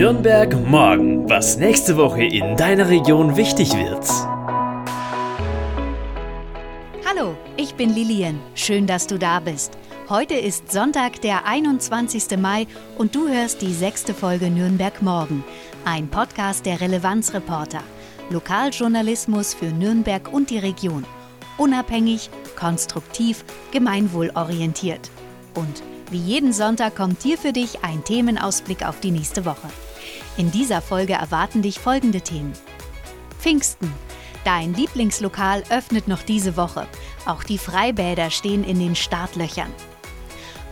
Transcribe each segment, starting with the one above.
Nürnberg morgen, was nächste Woche in deiner Region wichtig wird. Hallo, ich bin Lilian. Schön, dass du da bist. Heute ist Sonntag, der 21. Mai und du hörst die sechste Folge Nürnberg morgen. Ein Podcast der Relevanzreporter. Lokaljournalismus für Nürnberg und die Region. Unabhängig, konstruktiv, gemeinwohlorientiert. Und wie jeden Sonntag kommt hier für dich ein Themenausblick auf die nächste Woche. In dieser Folge erwarten dich folgende Themen. Pfingsten. Dein Lieblingslokal öffnet noch diese Woche. Auch die Freibäder stehen in den Startlöchern.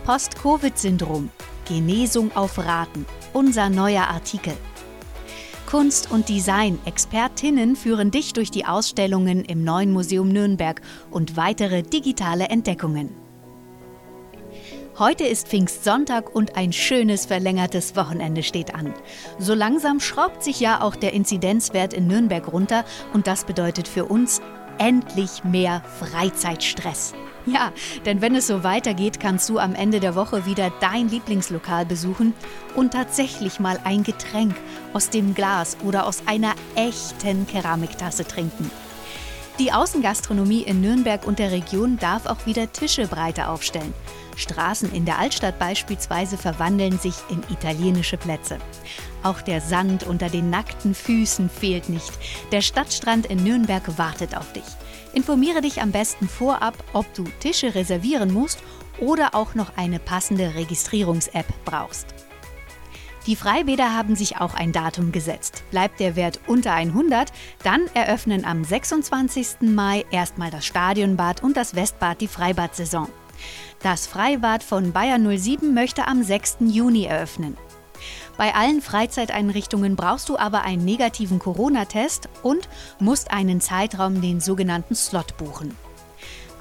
Post-Covid-Syndrom. Genesung auf Raten. Unser neuer Artikel. Kunst und Design Expertinnen führen dich durch die Ausstellungen im neuen Museum Nürnberg und weitere digitale Entdeckungen. Heute ist Pfingstsonntag und ein schönes verlängertes Wochenende steht an. So langsam schraubt sich ja auch der Inzidenzwert in Nürnberg runter und das bedeutet für uns endlich mehr Freizeitstress. Ja, denn wenn es so weitergeht, kannst du am Ende der Woche wieder dein Lieblingslokal besuchen und tatsächlich mal ein Getränk aus dem Glas oder aus einer echten Keramiktasse trinken. Die Außengastronomie in Nürnberg und der Region darf auch wieder Tische breiter aufstellen. Straßen in der Altstadt beispielsweise verwandeln sich in italienische Plätze. Auch der Sand unter den nackten Füßen fehlt nicht. Der Stadtstrand in Nürnberg wartet auf dich. Informiere dich am besten vorab, ob du Tische reservieren musst oder auch noch eine passende Registrierungs-App brauchst. Die Freibäder haben sich auch ein Datum gesetzt. Bleibt der Wert unter 100, dann eröffnen am 26. Mai erstmal das Stadionbad und das Westbad die Freibadsaison. Das Freibad von Bayern 07 möchte am 6. Juni eröffnen. Bei allen Freizeiteinrichtungen brauchst du aber einen negativen Corona-Test und musst einen Zeitraum, den sogenannten Slot, buchen.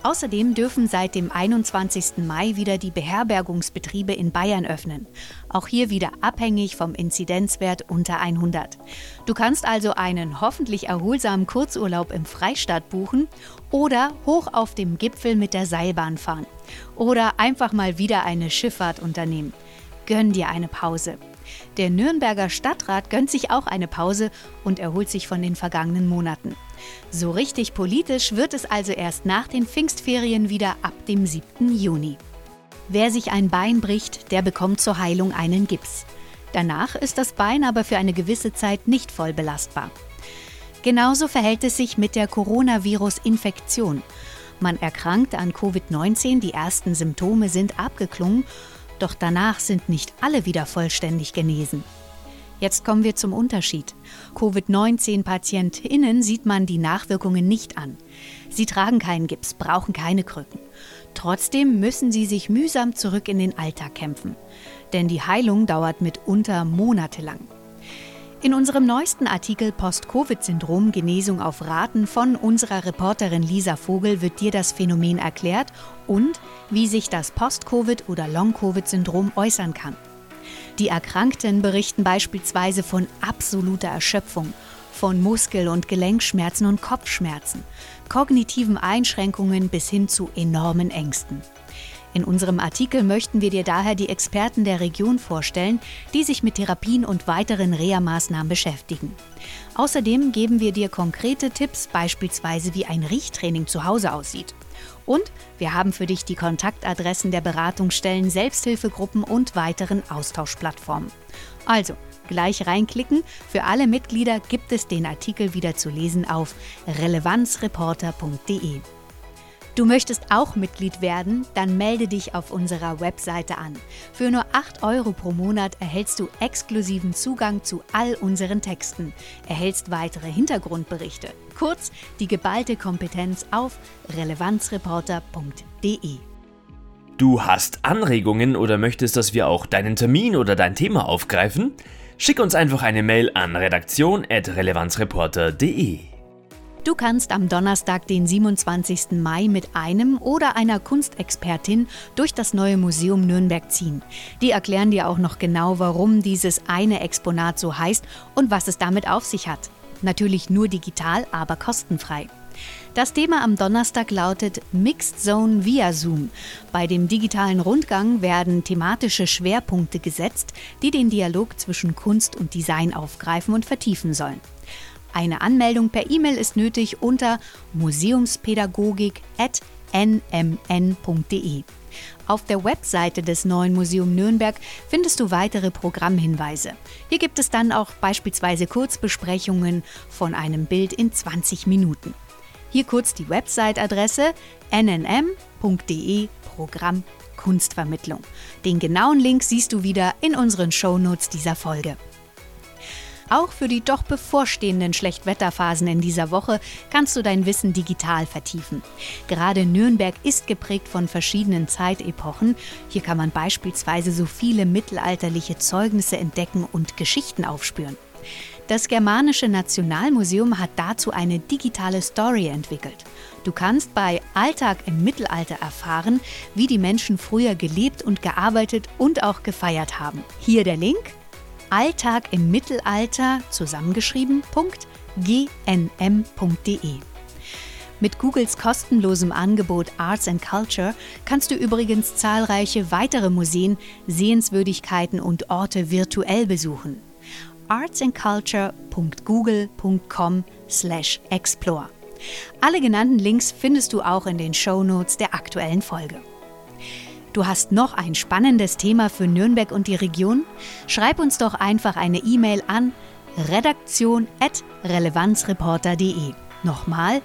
Außerdem dürfen seit dem 21. Mai wieder die Beherbergungsbetriebe in Bayern öffnen. Auch hier wieder abhängig vom Inzidenzwert unter 100. Du kannst also einen hoffentlich erholsamen Kurzurlaub im Freistaat buchen oder hoch auf dem Gipfel mit der Seilbahn fahren. Oder einfach mal wieder eine Schifffahrt unternehmen. Gönn dir eine Pause. Der Nürnberger Stadtrat gönnt sich auch eine Pause und erholt sich von den vergangenen Monaten. So richtig politisch wird es also erst nach den Pfingstferien wieder ab dem 7. Juni. Wer sich ein Bein bricht, der bekommt zur Heilung einen Gips. Danach ist das Bein aber für eine gewisse Zeit nicht voll belastbar. Genauso verhält es sich mit der Coronavirus-Infektion. Man erkrankt an Covid-19, die ersten Symptome sind abgeklungen doch danach sind nicht alle wieder vollständig genesen. Jetzt kommen wir zum Unterschied. Covid-19-PatientInnen sieht man die Nachwirkungen nicht an. Sie tragen keinen Gips, brauchen keine Krücken. Trotzdem müssen sie sich mühsam zurück in den Alltag kämpfen. Denn die Heilung dauert mitunter monatelang. In unserem neuesten Artikel Post-Covid-Syndrom Genesung auf Raten von unserer Reporterin Lisa Vogel wird dir das Phänomen erklärt und wie sich das Post-Covid- oder Long-Covid-Syndrom äußern kann. Die Erkrankten berichten beispielsweise von absoluter Erschöpfung, von Muskel- und Gelenkschmerzen und Kopfschmerzen, kognitiven Einschränkungen bis hin zu enormen Ängsten. In unserem Artikel möchten wir dir daher die Experten der Region vorstellen, die sich mit Therapien und weiteren Reha-Maßnahmen beschäftigen. Außerdem geben wir dir konkrete Tipps, beispielsweise wie ein Riechtraining zu Hause aussieht. Und wir haben für dich die Kontaktadressen der Beratungsstellen, Selbsthilfegruppen und weiteren Austauschplattformen. Also, gleich reinklicken. Für alle Mitglieder gibt es den Artikel wieder zu lesen auf relevanzreporter.de. Du möchtest auch Mitglied werden? Dann melde dich auf unserer Webseite an. Für nur 8 Euro pro Monat erhältst du exklusiven Zugang zu all unseren Texten, erhältst weitere Hintergrundberichte, kurz die geballte Kompetenz auf relevanzreporter.de. Du hast Anregungen oder möchtest, dass wir auch deinen Termin oder dein Thema aufgreifen? Schick uns einfach eine Mail an redaktion.relevanzreporter.de. Du kannst am Donnerstag, den 27. Mai, mit einem oder einer Kunstexpertin durch das neue Museum Nürnberg ziehen. Die erklären dir auch noch genau, warum dieses eine Exponat so heißt und was es damit auf sich hat. Natürlich nur digital, aber kostenfrei. Das Thema am Donnerstag lautet Mixed Zone via Zoom. Bei dem digitalen Rundgang werden thematische Schwerpunkte gesetzt, die den Dialog zwischen Kunst und Design aufgreifen und vertiefen sollen. Eine Anmeldung per E-Mail ist nötig unter museumspädagogik.nmn.de. Auf der Webseite des Neuen Museum Nürnberg findest du weitere Programmhinweise. Hier gibt es dann auch beispielsweise Kurzbesprechungen von einem Bild in 20 Minuten. Hier kurz die Website-Adresse nnm.de Programm Kunstvermittlung. Den genauen Link siehst du wieder in unseren Shownotes dieser Folge. Auch für die doch bevorstehenden Schlechtwetterphasen in dieser Woche kannst du dein Wissen digital vertiefen. Gerade Nürnberg ist geprägt von verschiedenen Zeitepochen. Hier kann man beispielsweise so viele mittelalterliche Zeugnisse entdecken und Geschichten aufspüren. Das Germanische Nationalmuseum hat dazu eine digitale Story entwickelt. Du kannst bei Alltag im Mittelalter erfahren, wie die Menschen früher gelebt und gearbeitet und auch gefeiert haben. Hier der Link Alltag im Mittelalter zusammengeschrieben.gnm.de. Mit Googles kostenlosem Angebot Arts and Culture kannst du übrigens zahlreiche weitere Museen, Sehenswürdigkeiten und Orte virtuell besuchen. artsandculture.google.com/explore. Alle genannten Links findest du auch in den Show Notes der aktuellen Folge. Du hast noch ein spannendes Thema für Nürnberg und die Region? Schreib uns doch einfach eine E-Mail an redaktion.relevanzreporter.de. Nochmal,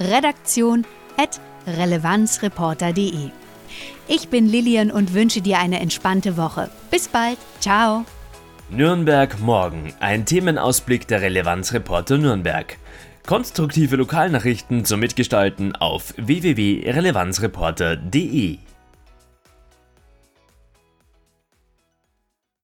redaktion.relevanzreporter.de. Ich bin Lilian und wünsche dir eine entspannte Woche. Bis bald. Ciao. Nürnberg morgen. Ein Themenausblick der Relevanzreporter Nürnberg. Konstruktive Lokalnachrichten zum Mitgestalten auf www.relevanzreporter.de.